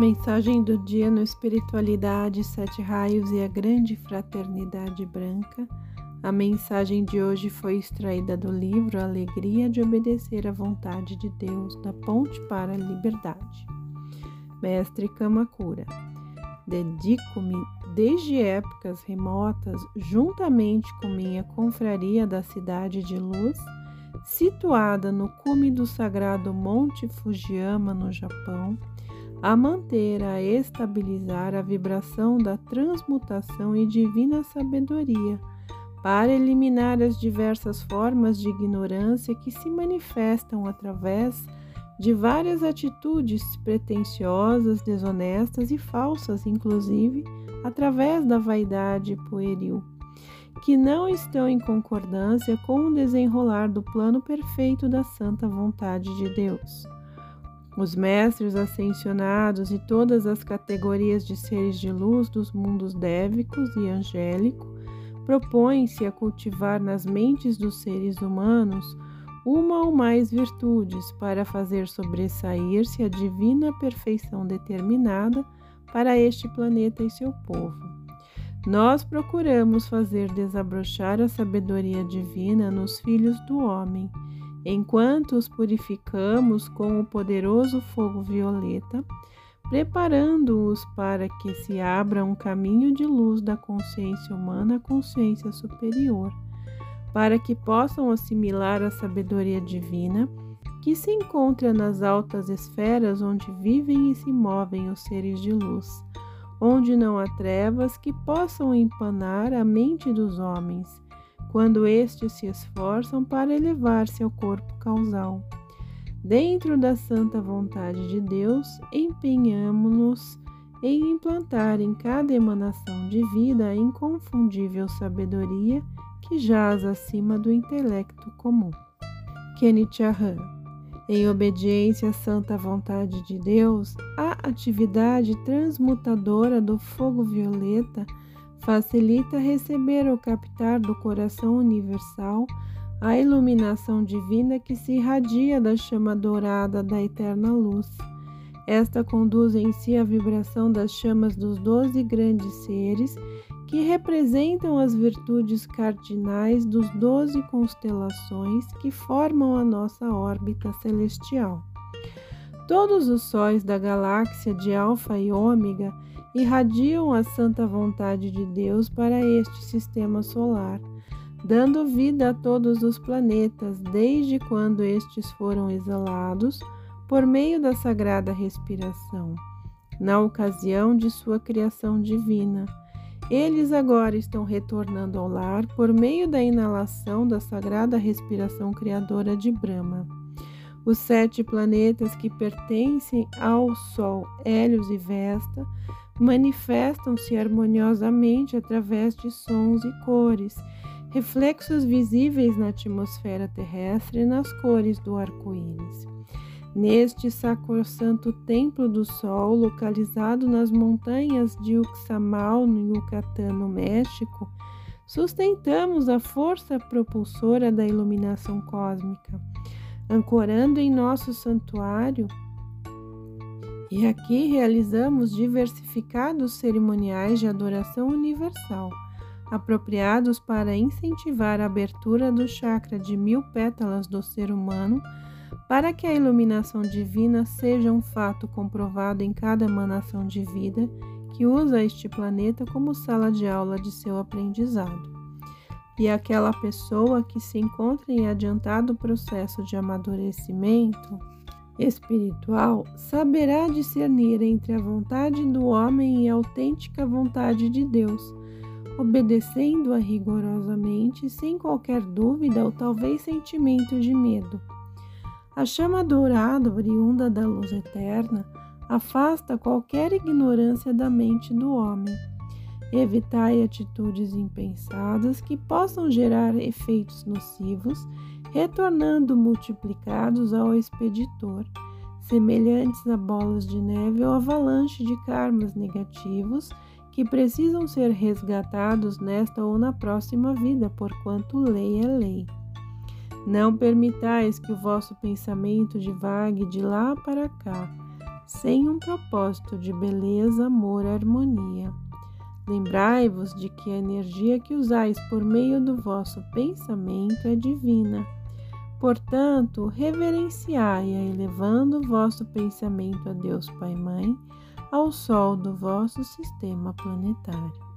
Mensagem do dia no Espiritualidade, Sete Raios e a Grande Fraternidade Branca. A mensagem de hoje foi extraída do livro Alegria de Obedecer à Vontade de Deus, da Ponte para a Liberdade. Mestre Kamakura. Dedico-me desde épocas remotas, juntamente com minha confraria da Cidade de Luz, situada no cume do sagrado Monte Fujiyama, no Japão, a manter, a estabilizar a vibração da transmutação e divina sabedoria, para eliminar as diversas formas de ignorância que se manifestam através de várias atitudes pretensiosas, desonestas e falsas, inclusive através da vaidade pueril, que não estão em concordância com o desenrolar do plano perfeito da santa vontade de Deus. Os mestres ascensionados e todas as categorias de seres de luz dos mundos dévicos e angélico propõem-se a cultivar nas mentes dos seres humanos uma ou mais virtudes para fazer sobressair-se a divina perfeição determinada para este planeta e seu povo. Nós procuramos fazer desabrochar a sabedoria divina nos filhos do homem enquanto os purificamos com o poderoso fogo violeta, preparando-os para que se abra um caminho de luz da consciência humana à consciência superior, para que possam assimilar a sabedoria divina que se encontra nas altas esferas onde vivem e se movem os seres de luz, onde não há trevas que possam empanar a mente dos homens quando estes se esforçam para elevar-se ao corpo causal. Dentro da santa vontade de Deus, empenhamo-nos em implantar em cada emanação de vida a inconfundível sabedoria que jaz acima do intelecto comum. Kenichihan. Em obediência à santa vontade de Deus, a atividade transmutadora do fogo violeta facilita receber ou captar do coração universal a iluminação divina que se irradia da chama dourada da eterna luz. Esta conduz em si a vibração das chamas dos doze grandes seres que representam as virtudes cardinais dos doze constelações que formam a nossa órbita celestial. Todos os sóis da galáxia de Alfa e Ômega irradiam a santa vontade de Deus para este sistema solar, dando vida a todos os planetas desde quando estes foram exalados por meio da sagrada respiração, na ocasião de sua criação divina. Eles agora estão retornando ao lar por meio da inalação da sagrada respiração criadora de Brahma. Os sete planetas que pertencem ao Sol, Hélios e Vesta, manifestam-se harmoniosamente através de sons e cores, reflexos visíveis na atmosfera terrestre e nas cores do arco-íris. Neste sacrosanto Templo do Sol, localizado nas montanhas de Uxamal, no Yucatán, no México, sustentamos a força propulsora da iluminação cósmica, ancorando em nosso santuário e aqui realizamos diversificados cerimoniais de adoração universal, apropriados para incentivar a abertura do chakra de mil pétalas do ser humano, para que a iluminação divina seja um fato comprovado em cada emanação de vida que usa este planeta como sala de aula de seu aprendizado. E aquela pessoa que se encontra em adiantado processo de amadurecimento espiritual saberá discernir entre a vontade do homem e a autêntica vontade de Deus, obedecendo-a rigorosamente, sem qualquer dúvida ou talvez sentimento de medo. A chama dourada, oriunda da luz eterna, afasta qualquer ignorância da mente do homem. Evitai atitudes impensadas que possam gerar efeitos nocivos retornando multiplicados ao expeditor, semelhantes a bolas de neve ou avalanche de karmas negativos que precisam ser resgatados nesta ou na próxima vida, porquanto lei é lei. Não permitais que o vosso pensamento divague de lá para cá. sem um propósito de beleza, amor, harmonia. Lembrai-vos de que a energia que usais por meio do vosso pensamento é divina. Portanto, reverenciai-a, elevando o vosso pensamento a Deus Pai Mãe, ao Sol do vosso sistema planetário.